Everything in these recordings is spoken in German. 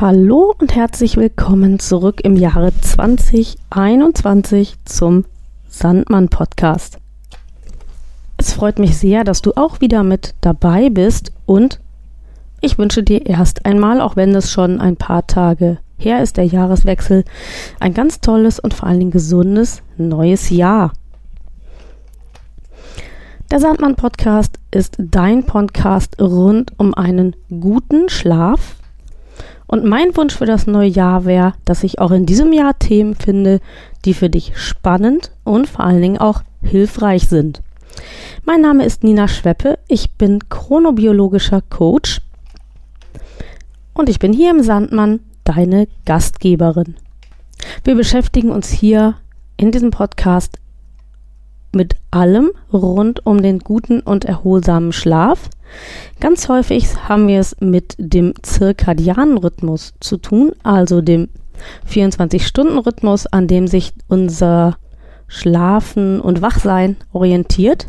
Hallo und herzlich willkommen zurück im Jahre 2021 zum Sandmann Podcast. Es freut mich sehr, dass du auch wieder mit dabei bist und ich wünsche dir erst einmal, auch wenn es schon ein paar Tage her ist, der Jahreswechsel, ein ganz tolles und vor allen Dingen gesundes neues Jahr. Der Sandmann Podcast ist dein Podcast rund um einen guten Schlaf und mein Wunsch für das neue Jahr wäre, dass ich auch in diesem Jahr Themen finde, die für dich spannend und vor allen Dingen auch hilfreich sind. Mein Name ist Nina Schweppe, ich bin chronobiologischer Coach und ich bin hier im Sandmann deine Gastgeberin. Wir beschäftigen uns hier in diesem Podcast mit allem rund um den guten und erholsamen Schlaf. Ganz häufig haben wir es mit dem zirkadianen Rhythmus zu tun, also dem 24-Stunden-Rhythmus, an dem sich unser Schlafen und Wachsein orientiert.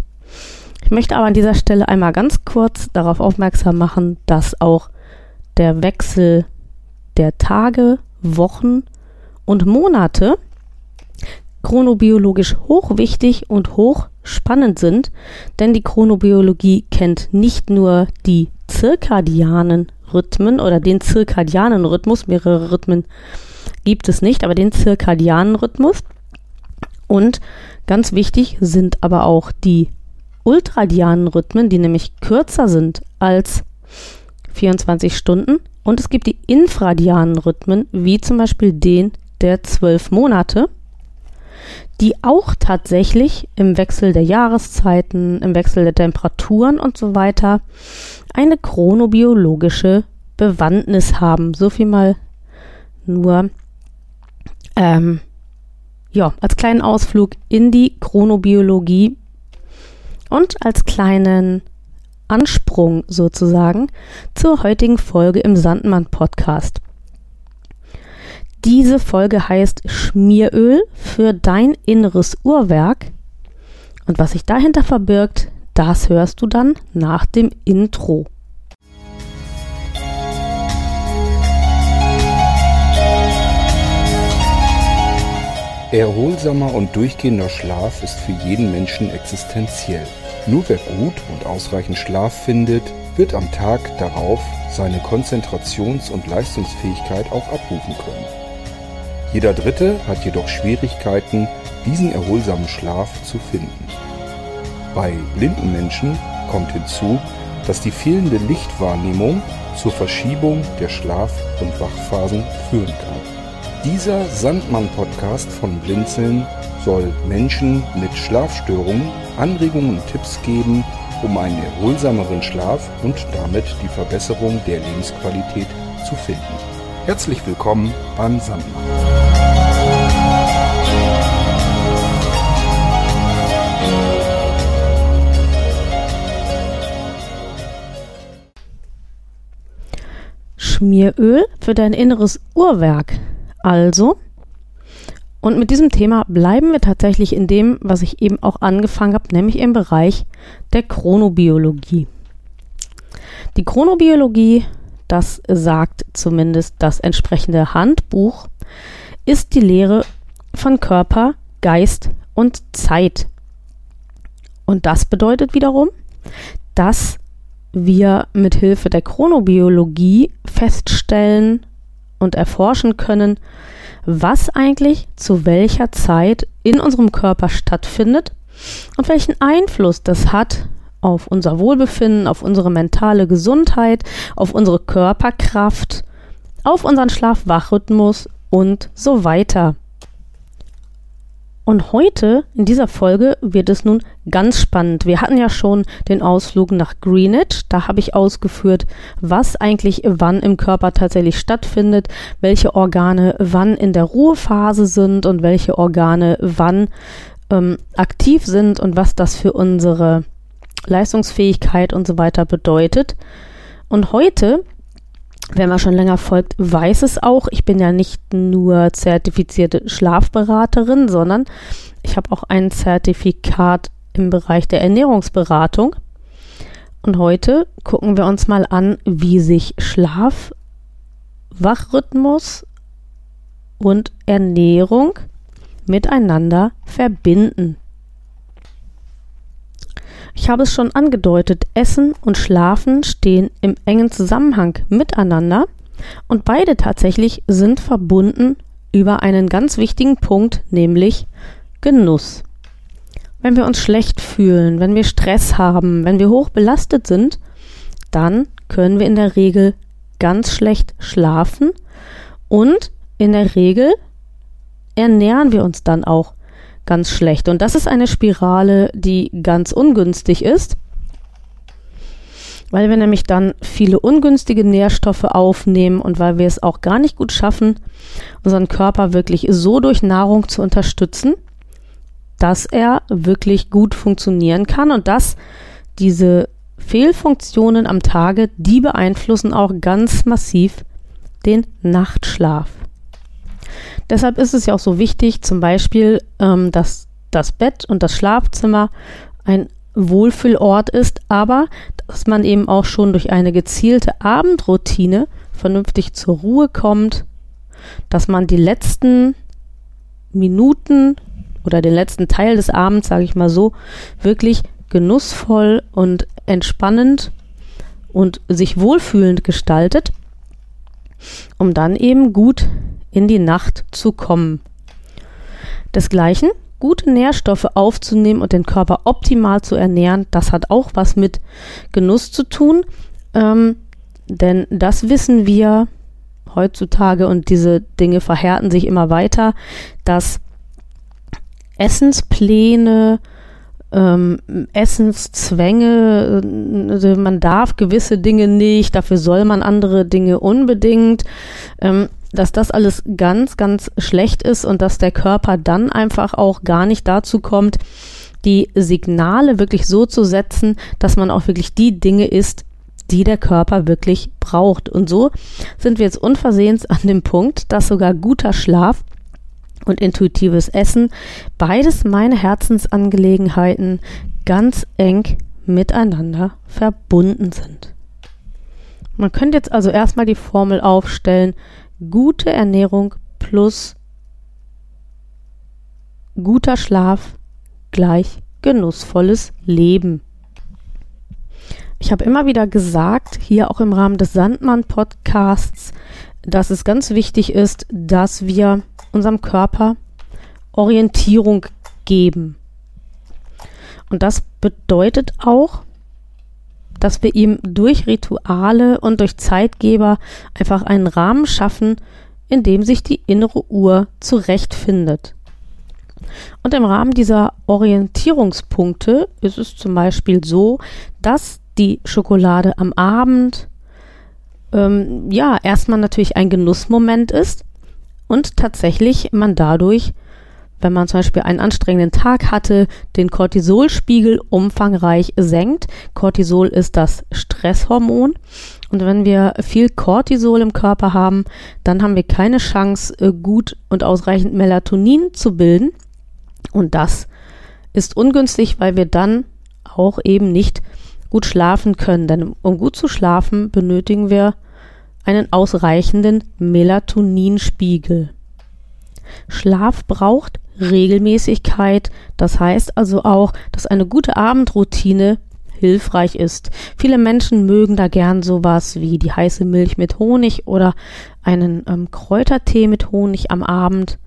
Ich möchte aber an dieser Stelle einmal ganz kurz darauf aufmerksam machen, dass auch der Wechsel der Tage, Wochen und Monate chronobiologisch hochwichtig und hochspannend sind, denn die Chronobiologie kennt nicht nur die zirkadianen Rhythmen oder den zirkadianen Rhythmus, mehrere Rhythmen gibt es nicht, aber den zirkadianen Rhythmus. Und ganz wichtig sind aber auch die ultradianen Rhythmen, die nämlich kürzer sind als 24 Stunden. Und es gibt die infradianen Rhythmen, wie zum Beispiel den der 12 Monate die auch tatsächlich im Wechsel der Jahreszeiten, im Wechsel der Temperaturen und so weiter eine chronobiologische Bewandtnis haben. So viel mal nur ähm, ja, als kleinen Ausflug in die Chronobiologie und als kleinen Ansprung sozusagen zur heutigen Folge im Sandmann Podcast. Diese Folge heißt Schmieröl für dein inneres Uhrwerk. Und was sich dahinter verbirgt, das hörst du dann nach dem Intro. Erholsamer und durchgehender Schlaf ist für jeden Menschen existenziell. Nur wer gut und ausreichend Schlaf findet, wird am Tag darauf seine Konzentrations- und Leistungsfähigkeit auch abrufen können. Jeder Dritte hat jedoch Schwierigkeiten, diesen erholsamen Schlaf zu finden. Bei blinden Menschen kommt hinzu, dass die fehlende Lichtwahrnehmung zur Verschiebung der Schlaf- und Wachphasen führen kann. Dieser Sandmann-Podcast von Blinzeln soll Menschen mit Schlafstörungen Anregungen und Tipps geben, um einen erholsameren Schlaf und damit die Verbesserung der Lebensqualität zu finden. Herzlich willkommen beim Sandmann. Schmieröl für dein inneres Uhrwerk. Also, und mit diesem Thema bleiben wir tatsächlich in dem, was ich eben auch angefangen habe, nämlich im Bereich der Chronobiologie. Die Chronobiologie das sagt zumindest das entsprechende Handbuch, ist die Lehre von Körper, Geist und Zeit. Und das bedeutet wiederum, dass wir mit Hilfe der Chronobiologie feststellen und erforschen können, was eigentlich zu welcher Zeit in unserem Körper stattfindet und welchen Einfluss das hat auf unser Wohlbefinden, auf unsere mentale Gesundheit, auf unsere Körperkraft, auf unseren Schlaf-Wach-Rhythmus und so weiter. Und heute in dieser Folge wird es nun ganz spannend. Wir hatten ja schon den Ausflug nach Greenwich. Da habe ich ausgeführt, was eigentlich wann im Körper tatsächlich stattfindet, welche Organe wann in der Ruhephase sind und welche Organe wann ähm, aktiv sind und was das für unsere Leistungsfähigkeit und so weiter bedeutet. Und heute, wer mir schon länger folgt, weiß es auch. Ich bin ja nicht nur zertifizierte Schlafberaterin, sondern ich habe auch ein Zertifikat im Bereich der Ernährungsberatung. Und heute gucken wir uns mal an, wie sich Schlaf Wachrhythmus und Ernährung miteinander verbinden. Ich habe es schon angedeutet, Essen und Schlafen stehen im engen Zusammenhang miteinander und beide tatsächlich sind verbunden über einen ganz wichtigen Punkt, nämlich Genuss. Wenn wir uns schlecht fühlen, wenn wir Stress haben, wenn wir hoch belastet sind, dann können wir in der Regel ganz schlecht schlafen und in der Regel ernähren wir uns dann auch ganz schlecht. Und das ist eine Spirale, die ganz ungünstig ist, weil wir nämlich dann viele ungünstige Nährstoffe aufnehmen und weil wir es auch gar nicht gut schaffen, unseren Körper wirklich so durch Nahrung zu unterstützen, dass er wirklich gut funktionieren kann und dass diese Fehlfunktionen am Tage, die beeinflussen auch ganz massiv den Nachtschlaf. Deshalb ist es ja auch so wichtig, zum Beispiel, ähm, dass das Bett und das Schlafzimmer ein Wohlfühlort ist, aber dass man eben auch schon durch eine gezielte Abendroutine vernünftig zur Ruhe kommt, dass man die letzten Minuten oder den letzten Teil des Abends, sage ich mal so, wirklich genussvoll und entspannend und sich wohlfühlend gestaltet, um dann eben gut in die Nacht zu kommen. Desgleichen gute Nährstoffe aufzunehmen und den Körper optimal zu ernähren, das hat auch was mit Genuss zu tun, ähm, denn das wissen wir heutzutage und diese Dinge verhärten sich immer weiter, dass Essenspläne, ähm, Essenszwänge, also man darf gewisse Dinge nicht, dafür soll man andere Dinge unbedingt, ähm, dass das alles ganz, ganz schlecht ist und dass der Körper dann einfach auch gar nicht dazu kommt, die Signale wirklich so zu setzen, dass man auch wirklich die Dinge isst, die der Körper wirklich braucht. Und so sind wir jetzt unversehens an dem Punkt, dass sogar guter Schlaf und intuitives Essen, beides meine Herzensangelegenheiten, ganz eng miteinander verbunden sind. Man könnte jetzt also erstmal die Formel aufstellen, gute Ernährung plus guter Schlaf gleich genussvolles Leben. Ich habe immer wieder gesagt, hier auch im Rahmen des Sandmann-Podcasts, dass es ganz wichtig ist, dass wir unserem Körper Orientierung geben. Und das bedeutet auch, dass wir ihm durch Rituale und durch Zeitgeber einfach einen Rahmen schaffen, in dem sich die innere Uhr zurechtfindet. Und im Rahmen dieser Orientierungspunkte ist es zum Beispiel so, dass die Schokolade am Abend ähm, ja erstmal natürlich ein Genussmoment ist, und tatsächlich man dadurch, wenn man zum Beispiel einen anstrengenden Tag hatte, den Cortisolspiegel umfangreich senkt. Cortisol ist das Stresshormon. Und wenn wir viel Cortisol im Körper haben, dann haben wir keine Chance, äh, gut und ausreichend Melatonin zu bilden. Und das ist ungünstig, weil wir dann auch eben nicht gut schlafen können. Denn um gut zu schlafen, benötigen wir einen ausreichenden Melatoninspiegel. Schlaf braucht Regelmäßigkeit, das heißt also auch, dass eine gute Abendroutine hilfreich ist. Viele Menschen mögen da gern sowas wie die heiße Milch mit Honig oder einen ähm, Kräutertee mit Honig am Abend,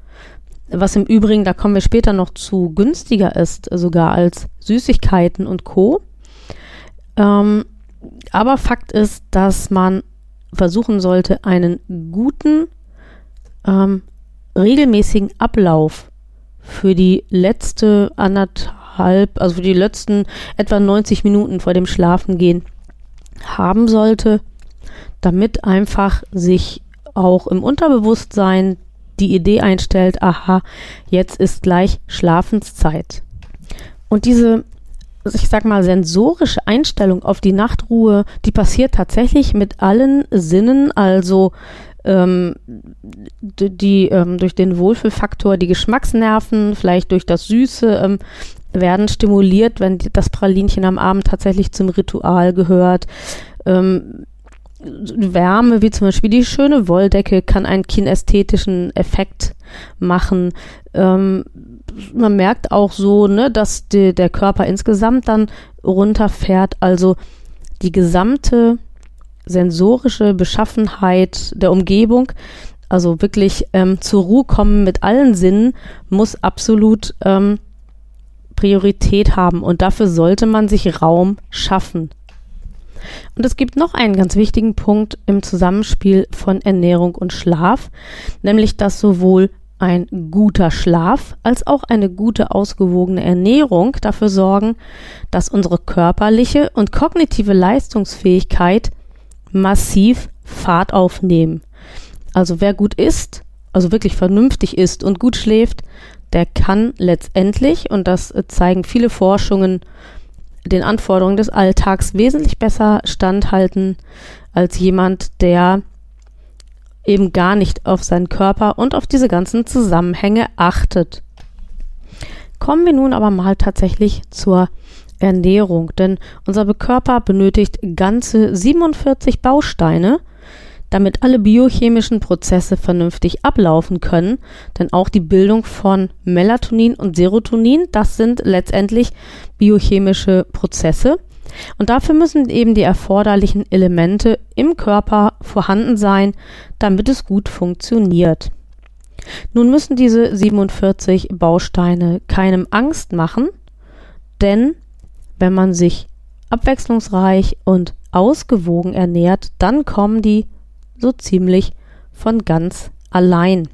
was im Übrigen, da kommen wir später noch zu, günstiger ist, sogar als Süßigkeiten und Co. Ähm, aber Fakt ist, dass man versuchen sollte, einen guten, ähm, regelmäßigen Ablauf für die letzte anderthalb, also für die letzten etwa 90 Minuten vor dem Schlafengehen haben sollte, damit einfach sich auch im Unterbewusstsein die Idee einstellt, aha, jetzt ist gleich Schlafenszeit. Und diese ich sag mal, sensorische Einstellung auf die Nachtruhe, die passiert tatsächlich mit allen Sinnen, also ähm, die ähm, durch den Wohlfühlfaktor, die Geschmacksnerven, vielleicht durch das Süße, ähm, werden stimuliert, wenn das Pralinchen am Abend tatsächlich zum Ritual gehört. Ähm, Wärme, wie zum Beispiel die schöne Wolldecke, kann einen kinästhetischen Effekt machen. Ähm, man merkt auch so, ne, dass die, der Körper insgesamt dann runterfährt. Also die gesamte sensorische Beschaffenheit der Umgebung, also wirklich ähm, zur Ruhe kommen mit allen Sinnen, muss absolut ähm, Priorität haben. Und dafür sollte man sich Raum schaffen. Und es gibt noch einen ganz wichtigen Punkt im Zusammenspiel von Ernährung und Schlaf, nämlich dass sowohl ein guter Schlaf als auch eine gute ausgewogene Ernährung dafür sorgen, dass unsere körperliche und kognitive Leistungsfähigkeit massiv Fahrt aufnehmen. Also wer gut isst, also wirklich vernünftig isst und gut schläft, der kann letztendlich, und das zeigen viele Forschungen, den Anforderungen des Alltags wesentlich besser standhalten als jemand, der eben gar nicht auf seinen Körper und auf diese ganzen Zusammenhänge achtet. Kommen wir nun aber mal tatsächlich zur Ernährung, denn unser Körper benötigt ganze 47 Bausteine, damit alle biochemischen Prozesse vernünftig ablaufen können, denn auch die Bildung von Melatonin und Serotonin, das sind letztendlich biochemische Prozesse. Und dafür müssen eben die erforderlichen Elemente im Körper vorhanden sein, damit es gut funktioniert. Nun müssen diese 47 Bausteine keinem Angst machen, denn wenn man sich abwechslungsreich und ausgewogen ernährt, dann kommen die so ziemlich von ganz allein.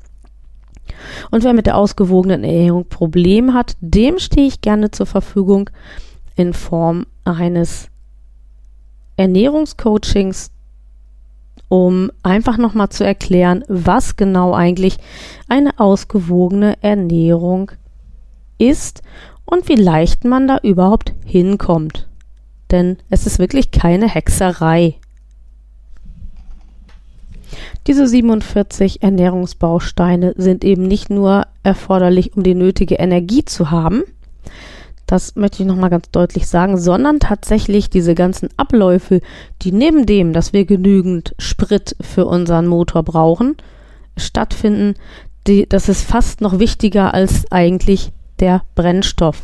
Und wer mit der ausgewogenen Ernährung Problem hat, dem stehe ich gerne zur Verfügung in Form eines Ernährungscoachings, um einfach nochmal zu erklären, was genau eigentlich eine ausgewogene Ernährung ist und wie leicht man da überhaupt hinkommt. Denn es ist wirklich keine Hexerei. Diese 47 Ernährungsbausteine sind eben nicht nur erforderlich, um die nötige Energie zu haben, das möchte ich nochmal ganz deutlich sagen, sondern tatsächlich diese ganzen Abläufe, die neben dem, dass wir genügend Sprit für unseren Motor brauchen, stattfinden, die, das ist fast noch wichtiger als eigentlich der Brennstoff.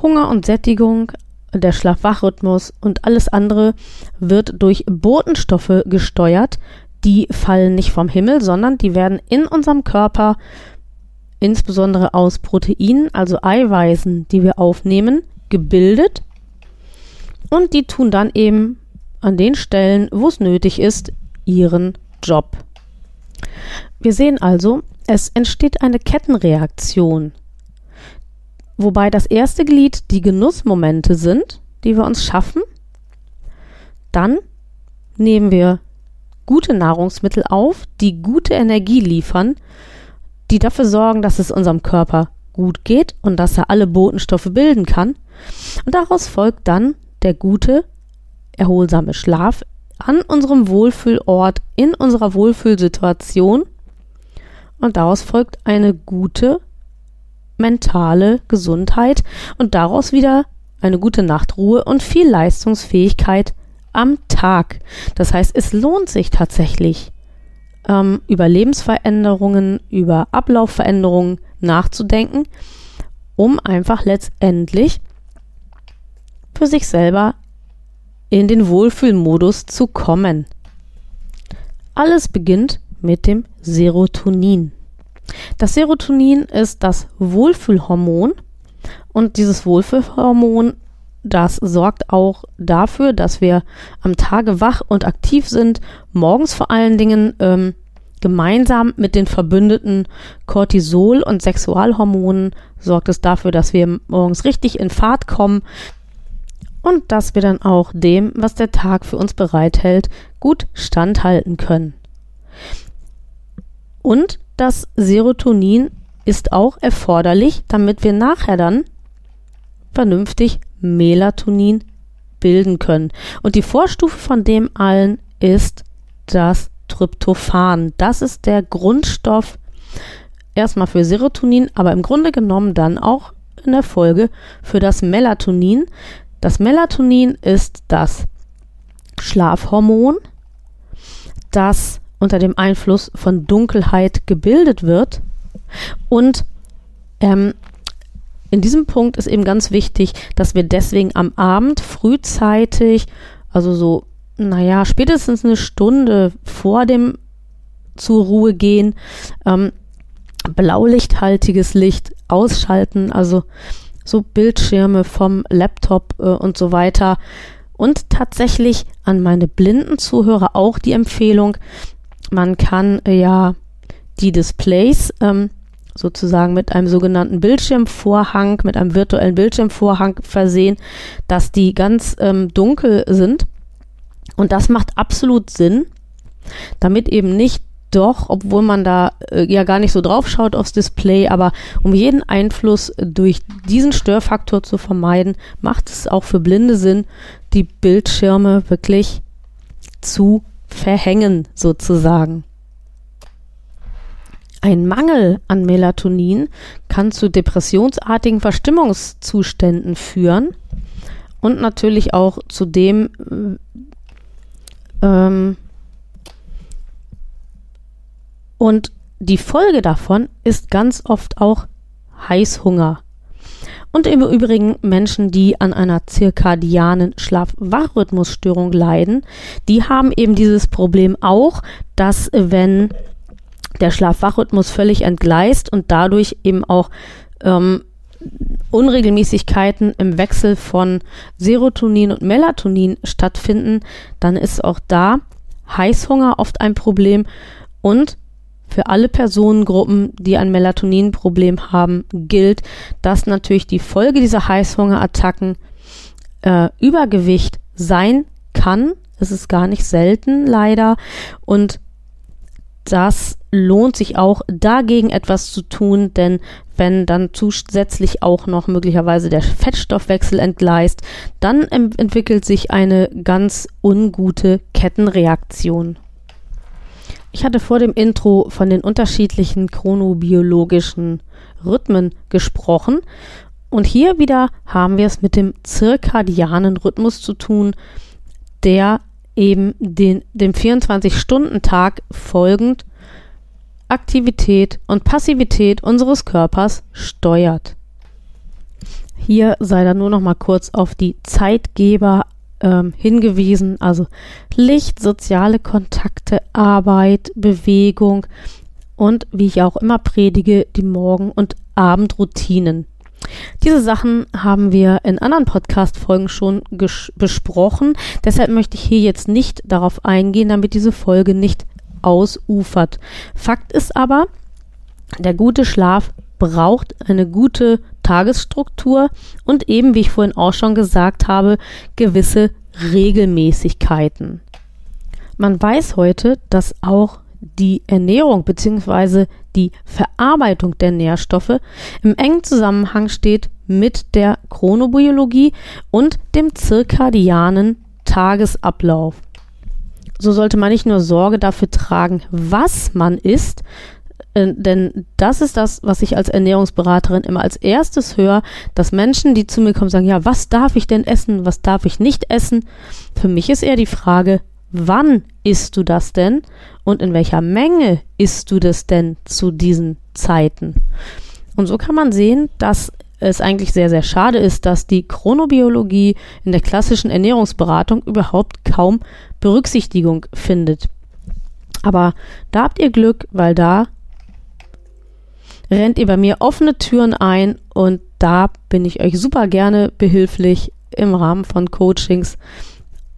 Hunger und Sättigung, der Schlaf-Wach-Rhythmus und alles andere wird durch Botenstoffe gesteuert. Die fallen nicht vom Himmel, sondern die werden in unserem Körper insbesondere aus Proteinen, also Eiweißen, die wir aufnehmen, gebildet. Und die tun dann eben an den Stellen, wo es nötig ist, ihren Job. Wir sehen also, es entsteht eine Kettenreaktion, wobei das erste Glied die Genussmomente sind, die wir uns schaffen. Dann nehmen wir gute Nahrungsmittel auf, die gute Energie liefern, die dafür sorgen, dass es unserem Körper gut geht und dass er alle Botenstoffe bilden kann. Und daraus folgt dann der gute, erholsame Schlaf an unserem Wohlfühlort, in unserer Wohlfühlsituation. Und daraus folgt eine gute mentale Gesundheit und daraus wieder eine gute Nachtruhe und viel Leistungsfähigkeit am Tag. Das heißt, es lohnt sich tatsächlich, ähm, über Lebensveränderungen, über Ablaufveränderungen nachzudenken, um einfach letztendlich für sich selber in den Wohlfühlmodus zu kommen. Alles beginnt mit dem Serotonin. Das Serotonin ist das Wohlfühlhormon und dieses Wohlfühlhormon das sorgt auch dafür, dass wir am Tage wach und aktiv sind, morgens vor allen Dingen ähm, gemeinsam mit den verbündeten Cortisol und Sexualhormonen sorgt es dafür, dass wir morgens richtig in Fahrt kommen und dass wir dann auch dem, was der Tag für uns bereithält, gut standhalten können. Und das Serotonin ist auch erforderlich, damit wir nachher dann vernünftig Melatonin bilden können. Und die Vorstufe von dem allen ist das Tryptophan. Das ist der Grundstoff erstmal für Serotonin, aber im Grunde genommen dann auch in der Folge für das Melatonin, Das Melatonin ist das Schlafhormon, das unter dem Einfluss von Dunkelheit gebildet wird. Und ähm, in diesem Punkt ist eben ganz wichtig, dass wir deswegen am Abend frühzeitig, also so, naja, spätestens eine Stunde vor dem zur Ruhe gehen, ähm, blaulichthaltiges Licht ausschalten, also so Bildschirme vom Laptop äh, und so weiter. Und tatsächlich an meine blinden Zuhörer auch die Empfehlung, man kann äh, ja die Displays ähm, sozusagen mit einem sogenannten Bildschirmvorhang, mit einem virtuellen Bildschirmvorhang versehen, dass die ganz ähm, dunkel sind. Und das macht absolut Sinn, damit eben nicht doch, obwohl man da äh, ja gar nicht so drauf schaut aufs Display, aber um jeden Einfluss durch diesen Störfaktor zu vermeiden, macht es auch für Blinde Sinn, die Bildschirme wirklich zu verhängen sozusagen. Ein Mangel an Melatonin kann zu depressionsartigen Verstimmungszuständen führen und natürlich auch zu dem, äh, ähm, und die Folge davon ist ganz oft auch Heißhunger. Und im Übrigen Menschen, die an einer zirkadianen Schlaf-Wach-Rhythmusstörung leiden, die haben eben dieses Problem auch, dass wenn der Schlaf-Wach-Rhythmus völlig entgleist und dadurch eben auch ähm, Unregelmäßigkeiten im Wechsel von Serotonin und Melatonin stattfinden, dann ist auch da Heißhunger oft ein Problem und für alle Personengruppen, die ein Melatoninproblem haben, gilt, dass natürlich die Folge dieser Heißhungerattacken äh, Übergewicht sein kann. Es ist gar nicht selten, leider. Und das lohnt sich auch dagegen etwas zu tun, denn wenn dann zusätzlich auch noch möglicherweise der Fettstoffwechsel entgleist, dann entwickelt sich eine ganz ungute Kettenreaktion. Ich hatte vor dem Intro von den unterschiedlichen chronobiologischen Rhythmen gesprochen und hier wieder haben wir es mit dem zirkadianen Rhythmus zu tun, der eben den, dem 24-Stunden-Tag folgend Aktivität und Passivität unseres Körpers steuert. Hier sei dann nur noch mal kurz auf die Zeitgeber ähm, hingewiesen, also Licht, soziale Kontakte, Arbeit, Bewegung und wie ich auch immer predige, die Morgen- und Abendroutinen. Diese Sachen haben wir in anderen Podcast-Folgen schon besprochen. Deshalb möchte ich hier jetzt nicht darauf eingehen, damit diese Folge nicht ausufert. Fakt ist aber, der gute Schlaf braucht eine gute Tagesstruktur und eben, wie ich vorhin auch schon gesagt habe, gewisse Regelmäßigkeiten. Man weiß heute, dass auch die Ernährung bzw. die Verarbeitung der Nährstoffe im engen Zusammenhang steht mit der Chronobiologie und dem zirkadianen Tagesablauf. So sollte man nicht nur Sorge dafür tragen, was man isst, denn das ist das, was ich als Ernährungsberaterin immer als erstes höre, dass Menschen, die zu mir kommen, sagen, ja, was darf ich denn essen, was darf ich nicht essen? Für mich ist eher die Frage, wann isst du das denn und in welcher Menge isst du das denn zu diesen Zeiten? Und so kann man sehen, dass es eigentlich sehr, sehr schade ist, dass die Chronobiologie in der klassischen Ernährungsberatung überhaupt kaum Berücksichtigung findet. Aber da habt ihr Glück, weil da rennt ihr bei mir offene Türen ein und da bin ich euch super gerne behilflich im Rahmen von Coachings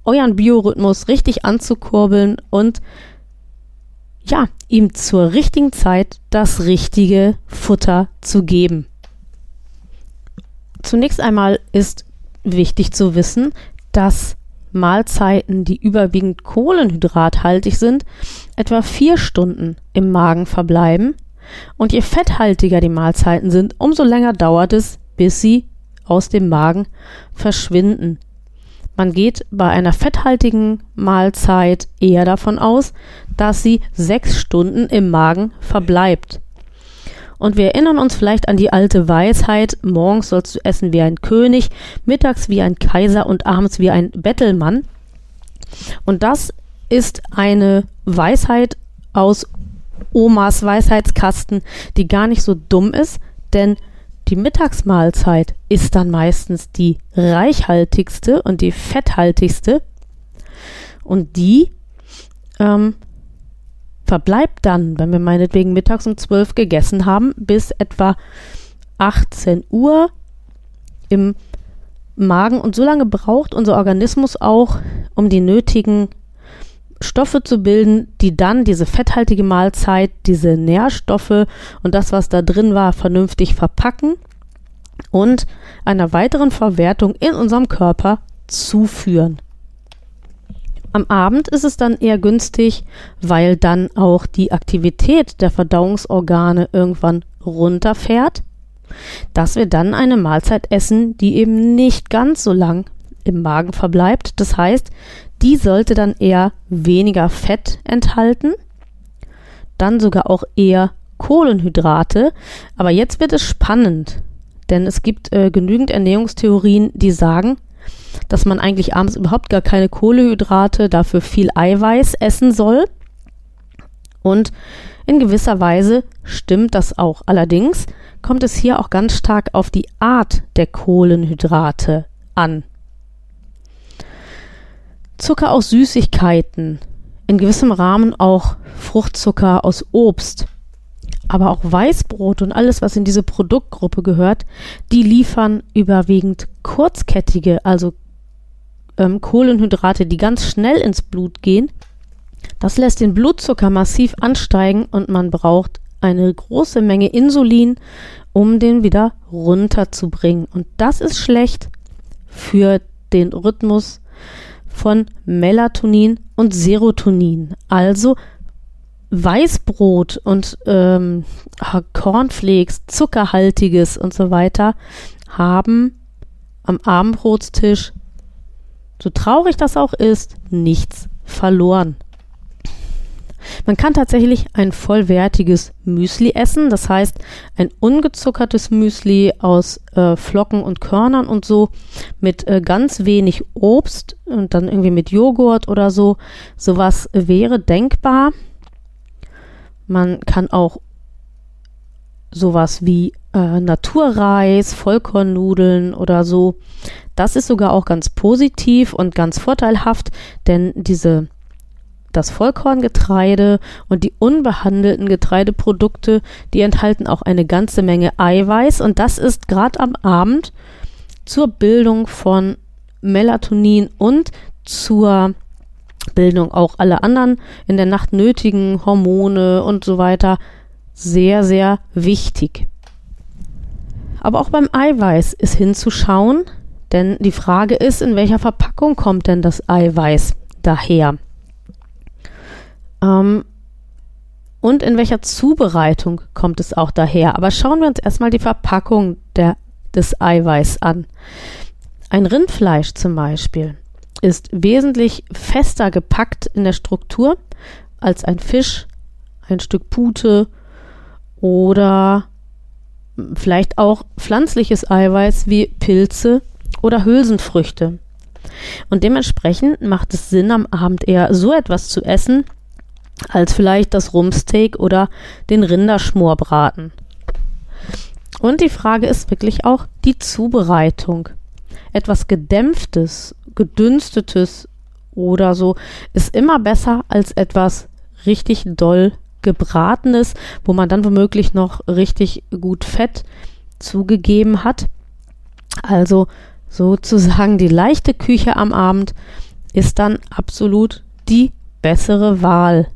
euren Biorhythmus richtig anzukurbeln und ja, ihm zur richtigen Zeit das richtige Futter zu geben. Zunächst einmal ist wichtig zu wissen, dass Mahlzeiten, die überwiegend kohlenhydrathaltig sind, etwa vier Stunden im Magen verbleiben. Und je fetthaltiger die Mahlzeiten sind, umso länger dauert es, bis sie aus dem Magen verschwinden. Man geht bei einer fetthaltigen Mahlzeit eher davon aus, dass sie sechs Stunden im Magen verbleibt. Und wir erinnern uns vielleicht an die alte Weisheit, morgens sollst du essen wie ein König, mittags wie ein Kaiser und abends wie ein Bettelmann. Und das ist eine Weisheit aus Omas Weisheitskasten, die gar nicht so dumm ist, denn die Mittagsmahlzeit ist dann meistens die reichhaltigste und die fetthaltigste. Und die ähm, verbleibt dann, wenn wir meinetwegen mittags um 12 gegessen haben, bis etwa 18 Uhr im Magen. Und so lange braucht unser Organismus auch, um die nötigen Stoffe zu bilden, die dann diese fetthaltige Mahlzeit, diese Nährstoffe und das, was da drin war, vernünftig verpacken und einer weiteren Verwertung in unserem Körper zuführen. Am Abend ist es dann eher günstig, weil dann auch die Aktivität der Verdauungsorgane irgendwann runterfährt, dass wir dann eine Mahlzeit essen, die eben nicht ganz so lang im Magen verbleibt. Das heißt, die sollte dann eher weniger Fett enthalten, dann sogar auch eher Kohlenhydrate. Aber jetzt wird es spannend, denn es gibt äh, genügend Ernährungstheorien, die sagen, dass man eigentlich abends überhaupt gar keine Kohlehydrate, dafür viel Eiweiß essen soll. Und in gewisser Weise stimmt das auch. Allerdings kommt es hier auch ganz stark auf die Art der Kohlenhydrate an. Zucker aus Süßigkeiten, in gewissem Rahmen auch Fruchtzucker aus Obst, aber auch Weißbrot und alles, was in diese Produktgruppe gehört, die liefern überwiegend kurzkettige, also ähm, Kohlenhydrate, die ganz schnell ins Blut gehen. Das lässt den Blutzucker massiv ansteigen und man braucht eine große Menge Insulin, um den wieder runterzubringen. Und das ist schlecht für den Rhythmus von Melatonin und Serotonin. Also Weißbrot und ähm, Cornflakes, zuckerhaltiges und so weiter haben am Abendbrotstisch so traurig das auch ist, nichts verloren. Man kann tatsächlich ein vollwertiges Müsli essen, das heißt ein ungezuckertes Müsli aus äh, Flocken und Körnern und so mit äh, ganz wenig Obst und dann irgendwie mit Joghurt oder so. Sowas wäre denkbar. Man kann auch sowas wie äh, Naturreis, Vollkornnudeln oder so das ist sogar auch ganz positiv und ganz vorteilhaft, denn diese das Vollkorngetreide und die unbehandelten Getreideprodukte, die enthalten auch eine ganze Menge Eiweiß und das ist gerade am Abend zur Bildung von Melatonin und zur Bildung auch aller anderen in der Nacht nötigen Hormone und so weiter sehr, sehr wichtig. Aber auch beim Eiweiß ist hinzuschauen, denn die Frage ist, in welcher Verpackung kommt denn das Eiweiß daher? Ähm, und in welcher Zubereitung kommt es auch daher? Aber schauen wir uns erstmal die Verpackung der, des Eiweiß an. Ein Rindfleisch zum Beispiel ist wesentlich fester gepackt in der Struktur als ein Fisch, ein Stück Pute oder vielleicht auch pflanzliches Eiweiß wie Pilze oder Hülsenfrüchte. Und dementsprechend macht es Sinn, am Abend eher so etwas zu essen, als vielleicht das Rumpsteak oder den Rinderschmorbraten. Und die Frage ist wirklich auch die Zubereitung. Etwas Gedämpftes, Gedünstetes oder so ist immer besser als etwas richtig doll gebratenes, wo man dann womöglich noch richtig gut Fett zugegeben hat. Also sozusagen die leichte Küche am Abend ist dann absolut die bessere Wahl.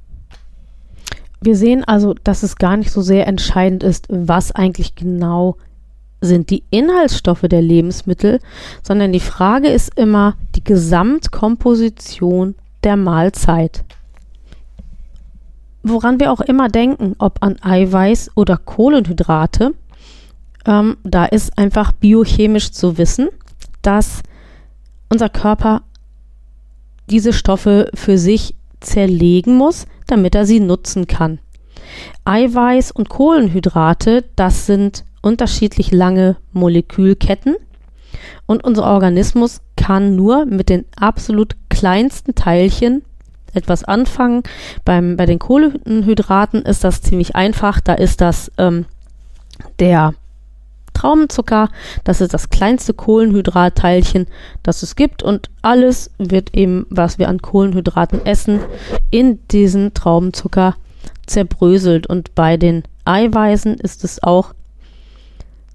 Wir sehen also, dass es gar nicht so sehr entscheidend ist, was eigentlich genau sind die Inhaltsstoffe der Lebensmittel, sondern die Frage ist immer die Gesamtkomposition der Mahlzeit. Woran wir auch immer denken, ob an Eiweiß oder Kohlenhydrate, ähm, da ist einfach biochemisch zu wissen, dass unser Körper diese Stoffe für sich zerlegen muss, damit er sie nutzen kann. Eiweiß und Kohlenhydrate, das sind unterschiedlich lange Molekülketten und unser Organismus kann nur mit den absolut kleinsten Teilchen etwas anfangen. Beim, bei den Kohlenhydraten ist das ziemlich einfach. Da ist das ähm, der Traubenzucker. Das ist das kleinste Kohlenhydratteilchen, das es gibt. Und alles wird eben, was wir an Kohlenhydraten essen, in diesen Traubenzucker zerbröselt. Und bei den Eiweißen ist es auch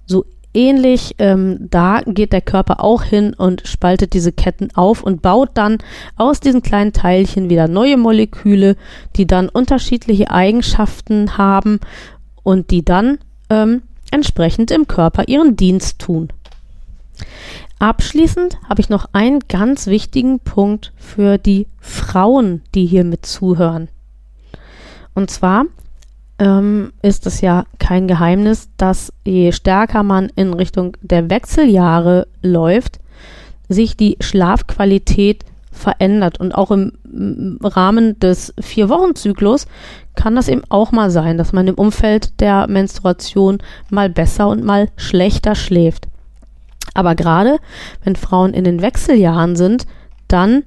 so ähnlich. Ähm, da geht der Körper auch hin und spaltet diese Ketten auf und baut dann aus diesen kleinen Teilchen wieder neue Moleküle, die dann unterschiedliche Eigenschaften haben und die dann ähm, entsprechend im Körper ihren Dienst tun. Abschließend habe ich noch einen ganz wichtigen Punkt für die Frauen, die hier mit zuhören. Und zwar ähm, ist es ja kein Geheimnis, dass je stärker man in Richtung der Wechseljahre läuft, sich die Schlafqualität verändert. Und auch im Rahmen des Vier-Wochen-Zyklus kann das eben auch mal sein, dass man im Umfeld der Menstruation mal besser und mal schlechter schläft. Aber gerade wenn Frauen in den Wechseljahren sind, dann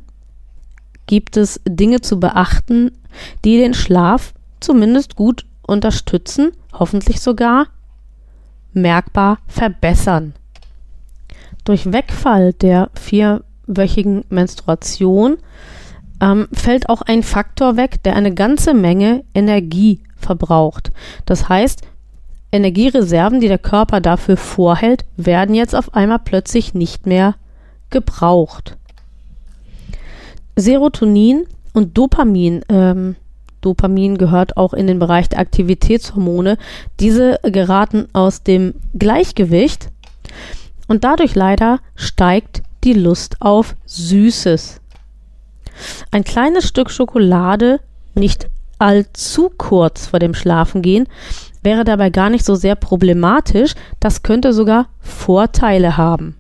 gibt es Dinge zu beachten, die den Schlaf zumindest gut unterstützen, hoffentlich sogar merkbar verbessern. Durch Wegfall der vierwöchigen Menstruation ähm, fällt auch ein Faktor weg, der eine ganze Menge Energie verbraucht. Das heißt, Energiereserven, die der Körper dafür vorhält, werden jetzt auf einmal plötzlich nicht mehr gebraucht. Serotonin und Dopamin ähm, Dopamin gehört auch in den Bereich der Aktivitätshormone. Diese geraten aus dem Gleichgewicht und dadurch leider steigt die Lust auf Süßes. Ein kleines Stück Schokolade, nicht allzu kurz vor dem Schlafengehen, wäre dabei gar nicht so sehr problematisch, das könnte sogar Vorteile haben.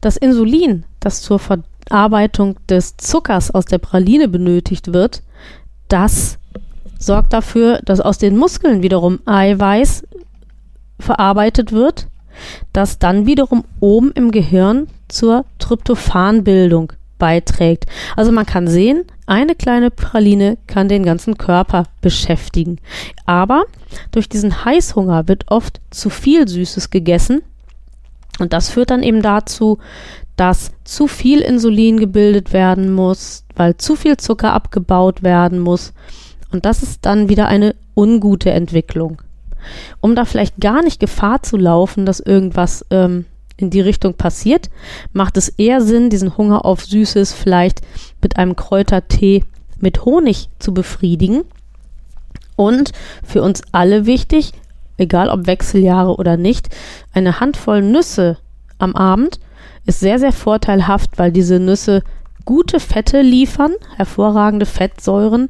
Das Insulin, das zur Verarbeitung des Zuckers aus der Praline benötigt wird, das sorgt dafür, dass aus den Muskeln wiederum Eiweiß verarbeitet wird, das dann wiederum oben im Gehirn zur Tryptophanbildung beiträgt. Also man kann sehen, eine kleine Praline kann den ganzen Körper beschäftigen. Aber durch diesen Heißhunger wird oft zu viel Süßes gegessen und das führt dann eben dazu, dass zu viel Insulin gebildet werden muss, weil zu viel Zucker abgebaut werden muss. Und das ist dann wieder eine ungute Entwicklung. Um da vielleicht gar nicht Gefahr zu laufen, dass irgendwas ähm, in die Richtung passiert, macht es eher Sinn, diesen Hunger auf Süßes vielleicht mit einem Kräutertee mit Honig zu befriedigen. Und für uns alle wichtig, egal ob Wechseljahre oder nicht, eine Handvoll Nüsse am Abend ist sehr, sehr vorteilhaft, weil diese Nüsse gute Fette liefern, hervorragende Fettsäuren,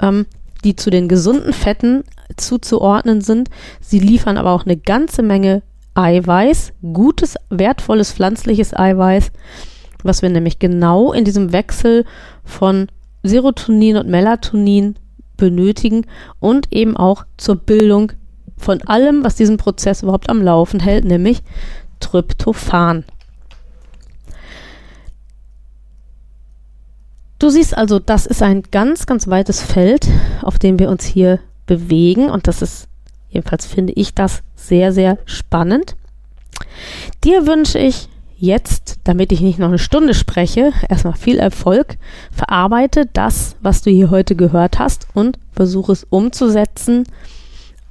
ähm, die zu den gesunden Fetten zuzuordnen sind. Sie liefern aber auch eine ganze Menge Eiweiß, gutes, wertvolles pflanzliches Eiweiß, was wir nämlich genau in diesem Wechsel von Serotonin und Melatonin benötigen und eben auch zur Bildung von allem, was diesen Prozess überhaupt am Laufen hält, nämlich Tryptophan. Du siehst also, das ist ein ganz, ganz weites Feld, auf dem wir uns hier bewegen und das ist, jedenfalls finde ich das sehr, sehr spannend. Dir wünsche ich jetzt, damit ich nicht noch eine Stunde spreche, erstmal viel Erfolg. Verarbeite das, was du hier heute gehört hast und versuche es umzusetzen.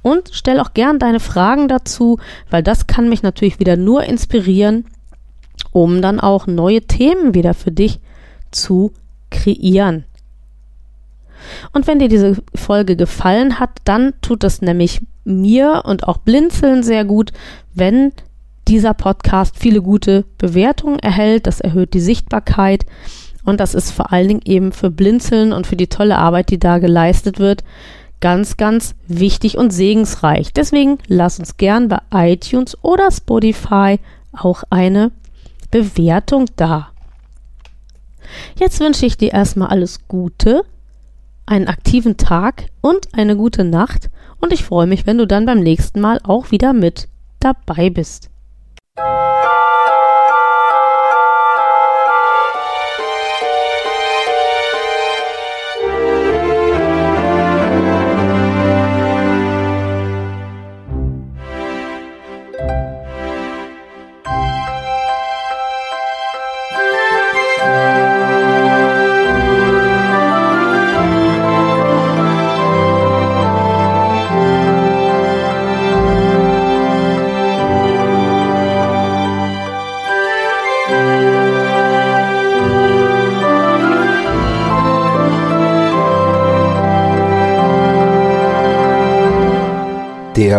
Und stell auch gern deine Fragen dazu, weil das kann mich natürlich wieder nur inspirieren, um dann auch neue Themen wieder für dich zu kreieren. Und wenn dir diese Folge gefallen hat, dann tut es nämlich mir und auch Blinzeln sehr gut, wenn dieser Podcast viele gute Bewertungen erhält. Das erhöht die Sichtbarkeit und das ist vor allen Dingen eben für Blinzeln und für die tolle Arbeit, die da geleistet wird, ganz, ganz wichtig und segensreich. Deswegen lass uns gern bei iTunes oder Spotify auch eine Bewertung da. Jetzt wünsche ich dir erstmal alles Gute einen aktiven Tag und eine gute Nacht und ich freue mich, wenn du dann beim nächsten Mal auch wieder mit dabei bist.